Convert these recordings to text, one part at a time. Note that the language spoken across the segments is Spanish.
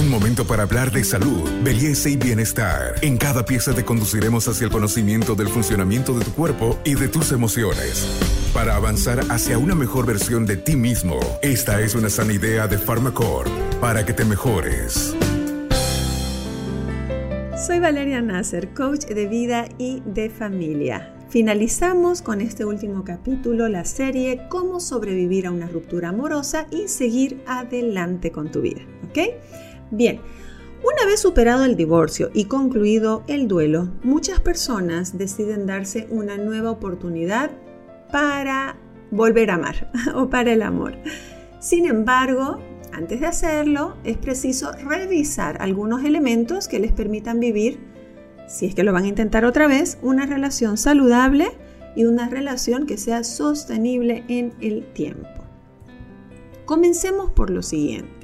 Un momento para hablar de salud, belleza y bienestar. En cada pieza te conduciremos hacia el conocimiento del funcionamiento de tu cuerpo y de tus emociones. Para avanzar hacia una mejor versión de ti mismo, esta es una sana idea de Pharmacore para que te mejores. Soy Valeria Nasser, coach de vida y de familia. Finalizamos con este último capítulo la serie Cómo sobrevivir a una ruptura amorosa y seguir adelante con tu vida. ¿Ok? Bien, una vez superado el divorcio y concluido el duelo, muchas personas deciden darse una nueva oportunidad para volver a amar o para el amor. Sin embargo, antes de hacerlo, es preciso revisar algunos elementos que les permitan vivir, si es que lo van a intentar otra vez, una relación saludable y una relación que sea sostenible en el tiempo. Comencemos por lo siguiente.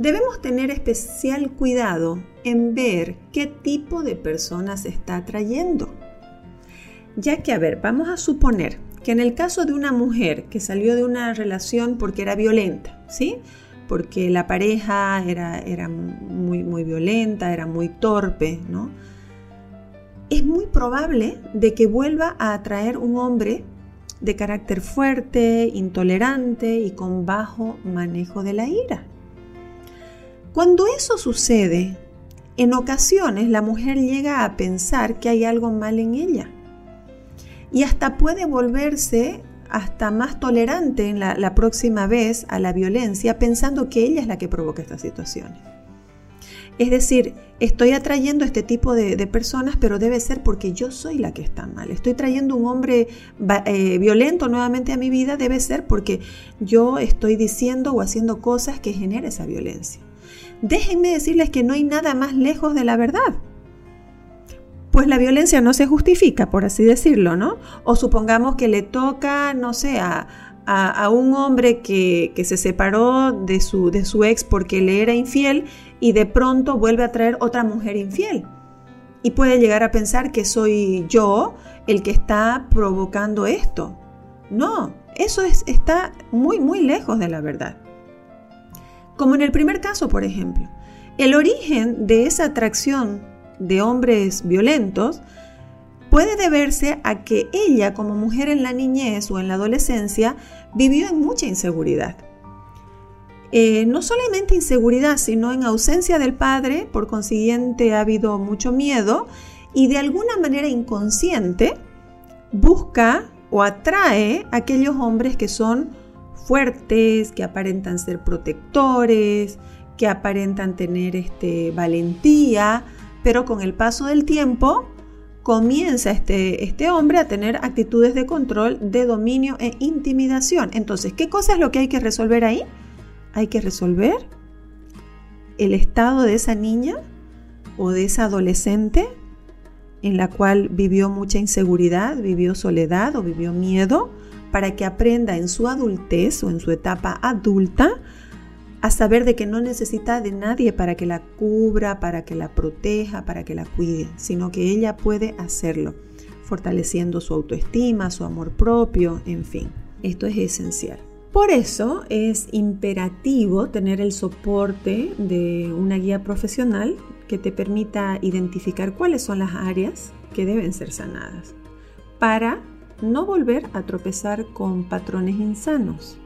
Debemos tener especial cuidado en ver qué tipo de personas está atrayendo. Ya que, a ver, vamos a suponer que en el caso de una mujer que salió de una relación porque era violenta, ¿sí? Porque la pareja era, era muy, muy violenta, era muy torpe, ¿no? Es muy probable de que vuelva a atraer un hombre de carácter fuerte, intolerante y con bajo manejo de la ira. Cuando eso sucede, en ocasiones la mujer llega a pensar que hay algo mal en ella y hasta puede volverse hasta más tolerante en la, próxima vez a la violencia pensando que ella es la que provoca estas situaciones. Es decir, estoy atrayendo este tipo de, personas, pero debe ser porque yo soy la que está mal. Estoy trayendo un hombre eh, violento nuevamente a mi vida, debe ser porque yo estoy diciendo o haciendo cosas que generen esa violencia. Déjenme decirles que no hay nada más lejos de la verdad pues la violencia no se justifica, por así decirlo, ¿no? O supongamos que le toca, no sé, a, un hombre que, se separó de su, de su ex porque le era infiel y de pronto vuelve a traer otra mujer infiel. Y puede llegar a pensar que soy yo el que está provocando esto. No, eso es, está muy, muy lejos de la verdad. Como en el primer caso, por ejemplo. El origen de esa atracción de hombres violentos puede deberse a que ella como mujer en la niñez o en la adolescencia vivió en mucha inseguridad. Eh, no solamente inseguridad, sino en ausencia del padre, por consiguiente ha habido mucho miedo y de alguna manera inconsciente busca o atrae a aquellos hombres que son fuertes, que aparentan ser protectores, que aparentan tener este, valentía, pero con el paso del tiempo comienza este, este hombre a tener actitudes de control, de dominio e intimidación. Entonces, ¿qué cosa es lo que hay que resolver ahí? Hay que resolver el estado de esa niña o de esa adolescente en la cual vivió mucha inseguridad, vivió soledad o vivió miedo, para que aprenda en su adultez o en su etapa adulta a saber de que no necesita de nadie para que la cubra, para que la proteja, para que la cuide, sino que ella puede hacerlo, fortaleciendo su autoestima, su amor propio, en fin. Esto es esencial. Por eso es imperativo tener el soporte de una guía profesional que te permita identificar cuáles son las áreas que deben ser sanadas para no volver a tropezar con patrones insanos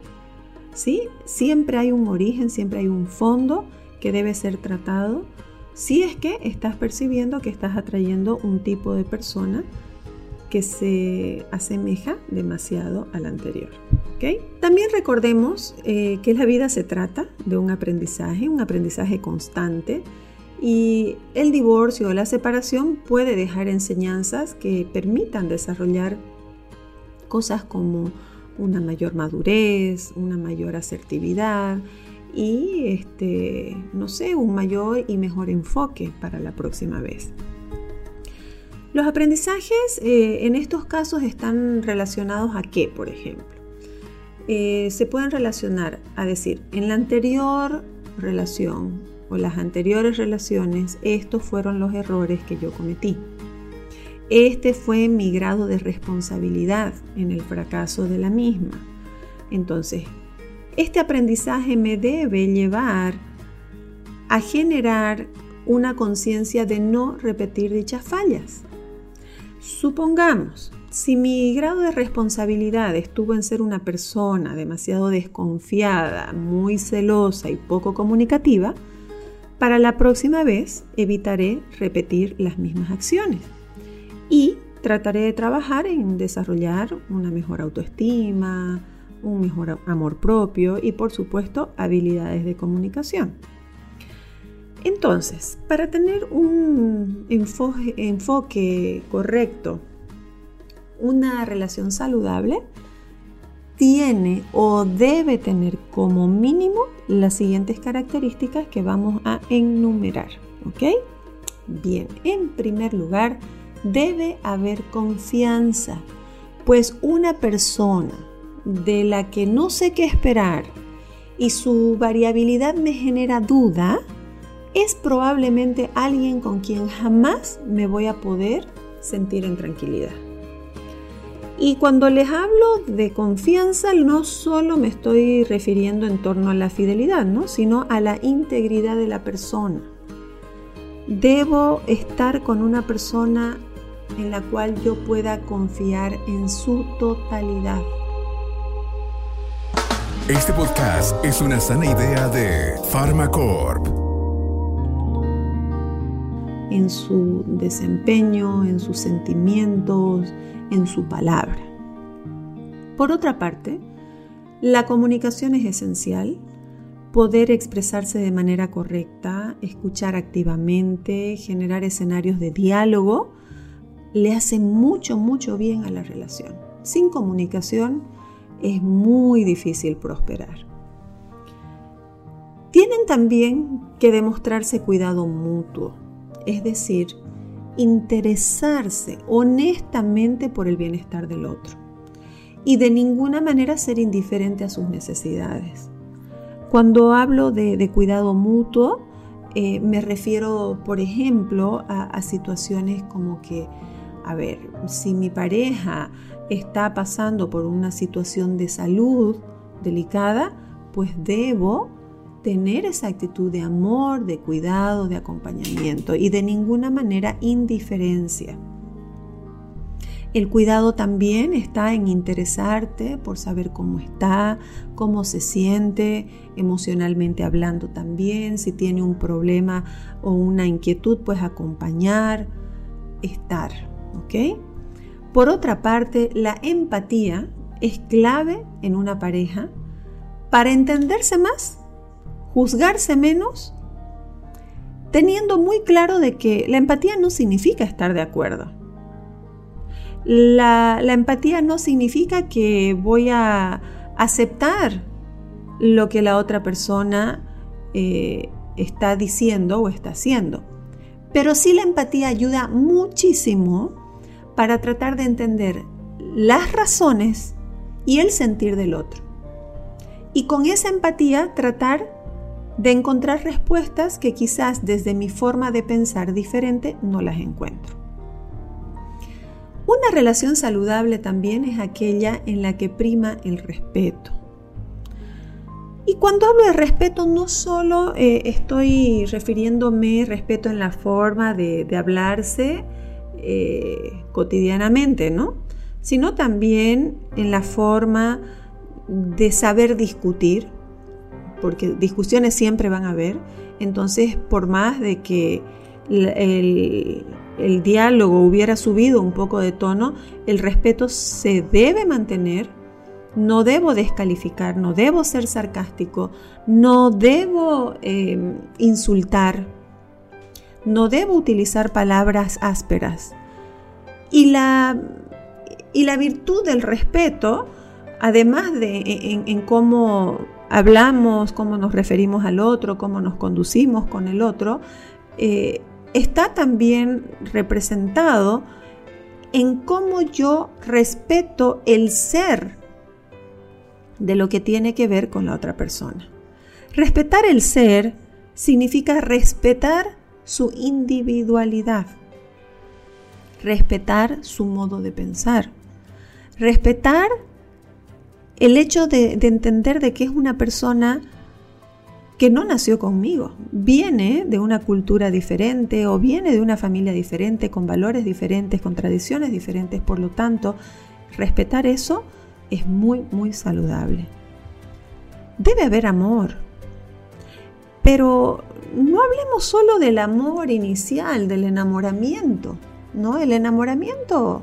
¿sí? Siempre hay un origen, siempre hay un fondo que debe ser tratado si es que estás percibiendo que estás atrayendo un tipo de persona que se asemeja demasiado al anterior. También recordemos eh, que la vida se trata de un aprendizaje, un aprendizaje constante y el divorcio o la separación puede dejar enseñanzas que permitan desarrollar cosas como una mayor madurez, una mayor asertividad y este, no sé, un mayor y mejor enfoque para la próxima vez. Los aprendizajes eh, en estos casos están relacionados a qué, por ejemplo. Eh, se pueden relacionar a decir, en la anterior relación o las anteriores relaciones, estos fueron los errores que yo cometí. Este fue mi grado de responsabilidad en el fracaso de la misma. Entonces, este aprendizaje me debe llevar a generar una conciencia de no repetir dichas fallas. Supongamos, si mi grado de responsabilidad estuvo en ser una persona demasiado desconfiada, muy celosa y poco comunicativa, para la próxima vez evitaré repetir las mismas acciones y trataré de trabajar en desarrollar una mejor autoestima, un mejor amor propio y por supuesto habilidades de comunicación. Entonces, para tener un enfoque, correcto, una relación saludable, tiene o debe tener como mínimo las siguientes características que vamos a enumerar. ¿Ok? Bien, en primer lugar, debe haber confianza, pues una persona de la que no sé qué esperar y su variabilidad me genera duda, es probablemente alguien con quien jamás me voy a poder sentir en tranquilidad. Y cuando les hablo de confianza, no solo me estoy refiriendo en torno a la fidelidad, ¿no? sino a la integridad de la persona. Debo estar con una persona en la cual yo pueda confiar en su totalidad. Este podcast es una sana idea de Pharmacorp. En su desempeño, en sus sentimientos, en su palabra. Por otra parte, la comunicación es esencial. Poder expresarse de manera correcta, escuchar activamente, generar escenarios de diálogo le hace mucho, mucho bien a la relación. Sin comunicación es muy difícil prosperar. Tienen también que demostrarse cuidado mutuo, es decir, interesarse honestamente por el bienestar del otro y de ninguna manera ser indiferente a sus necesidades. Cuando hablo de, cuidado mutuo, eh, me refiero, por ejemplo, a situaciones como que a ver, si mi pareja está pasando por una situación de salud delicada, pues debo tener esa actitud de amor, de cuidado, de acompañamiento y de ninguna manera indiferencia. El cuidado también está en interesarte por saber cómo está, cómo se siente, emocionalmente hablando también, si tiene un problema o una inquietud, pues acompañar, estar. Por otra parte, la empatía es clave en una pareja para entenderse más, juzgarse menos, teniendo muy claro de que la empatía no significa estar de acuerdo. La, empatía no significa que voy a aceptar lo que la otra persona eh, está diciendo o está haciendo. Pero sí la empatía ayuda muchísimo para tratar de entender las razones y el sentir del otro. Y con esa empatía tratar de encontrar respuestas que quizás desde mi forma de pensar diferente no las encuentro. Una relación saludable también es aquella en la que prima el respeto. Y cuando hablo de respeto, no solo eh, estoy refiriéndome respeto en la forma de, de hablarse, eh, cotidianamente, ¿no? Sino también en la forma de saber discutir, porque discusiones siempre van a haber, entonces por más de que el, diálogo hubiera subido un poco de tono, el respeto se debe mantener, no debo descalificar, no debo ser sarcástico, no debo eh, insultar, no debo utilizar palabras ásperas. Y la, y la virtud del respeto, además de en, cómo hablamos, cómo nos referimos al otro, cómo nos conducimos con el otro, eh, está también representado en cómo yo respeto el ser de lo que tiene que ver con la otra persona. Respetar el ser significa respetar su individualidad, respetar su modo de pensar, respetar el hecho de, entender de que es una persona que no nació conmigo, viene de una cultura diferente o viene de una familia diferente, con valores diferentes, con tradiciones diferentes, por lo tanto, respetar eso es muy, muy saludable. Debe haber amor, pero no hablemos solo del amor inicial, del enamoramiento, ¿no? El enamoramiento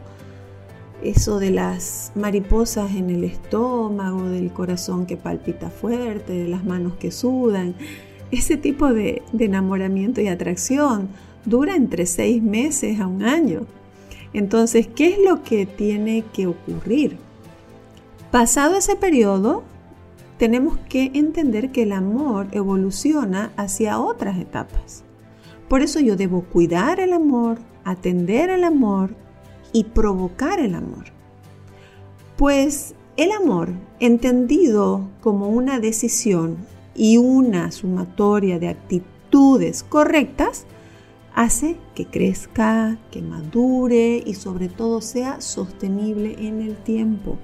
eso de las mariposas en el estómago, del corazón que palpita fuerte, de las manos que sudan. Ese tipo de, enamoramiento y atracción dura entre seis meses a un año. Entonces, ¿qué es lo que tiene que ocurrir? Pasado ese periodo, tenemos que entender que el amor evoluciona hacia otras etapas. Por eso yo debo cuidar el amor, atender el amor, y provocar el amor. Pues el amor, entendido como una decisión y una sumatoria de actitudes correctas, hace que crezca, que madure y sobre todo sea sostenible en el tiempo.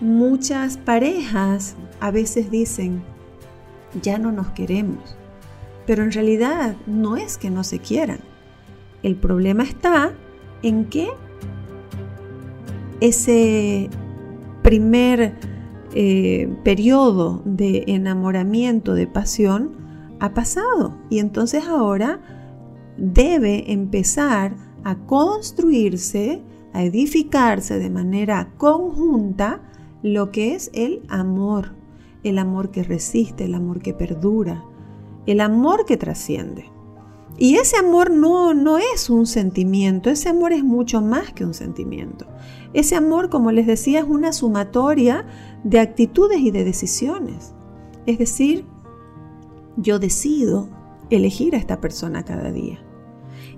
Muchas parejas a veces dicen, ya no nos queremos, pero en realidad no es que no se quieran. El problema está en que ese primer eh, periodo de enamoramiento, de pasión, ha pasado y entonces ahora debe empezar a construirse, a edificarse de manera conjunta lo que es el amor, el amor que resiste, el amor que perdura, el amor que trasciende. Y ese amor no, no es un sentimiento, ese amor es mucho más que un sentimiento. Ese amor, como les decía, es una sumatoria de actitudes y de decisiones. Es decir, yo decido elegir a esta persona cada día.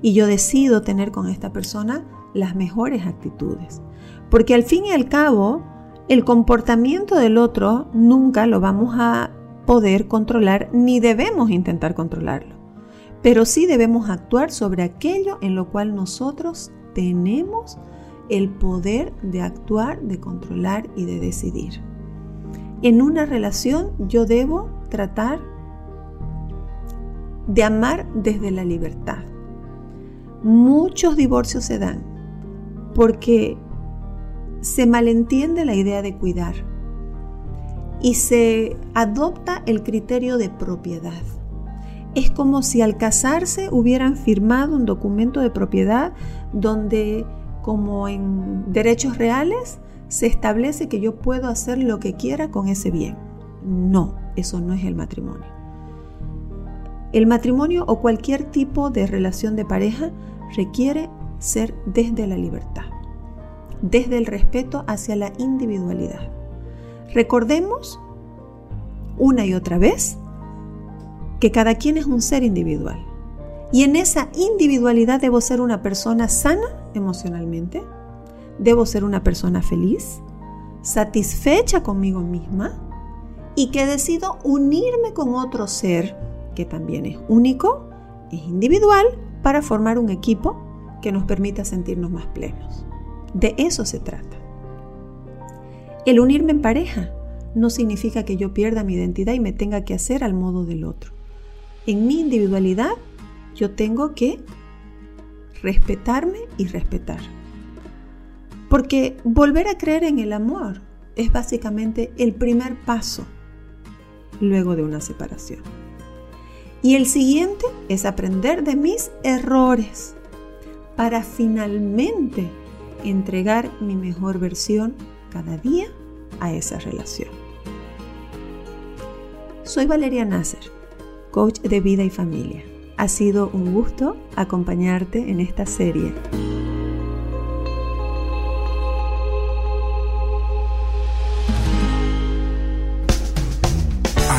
Y yo decido tener con esta persona las mejores actitudes. Porque al fin y al cabo, el comportamiento del otro nunca lo vamos a poder controlar ni debemos intentar controlarlo pero sí debemos actuar sobre aquello en lo cual nosotros tenemos el poder de actuar, de controlar y de decidir. En una relación yo debo tratar de amar desde la libertad. Muchos divorcios se dan porque se malentiende la idea de cuidar y se adopta el criterio de propiedad es como si al casarse hubieran firmado un documento de propiedad donde, como en derechos reales, se establece que yo puedo hacer lo que quiera con ese bien. No, eso no es el matrimonio. El matrimonio o cualquier tipo de relación de pareja requiere ser desde la libertad, desde el respeto hacia la individualidad. Recordemos una y otra vez que cada quien es un ser individual. Y en esa individualidad debo ser una persona sana emocionalmente, debo ser una persona feliz, satisfecha conmigo misma y que decido unirme con otro ser que también es único, es individual, para formar un equipo que nos permita sentirnos más plenos. De eso se trata. El unirme en pareja no significa que yo pierda mi identidad y me tenga que hacer al modo del otro en mi individualidad, yo tengo que respetarme y respetar. Porque volver a creer en el amor es básicamente el primer paso luego de una separación. Y el siguiente es aprender de mis errores para finalmente entregar mi mejor versión cada día a esa relación. Soy Valeria Nasser coach de vida y familia. Ha sido un gusto acompañarte en esta serie.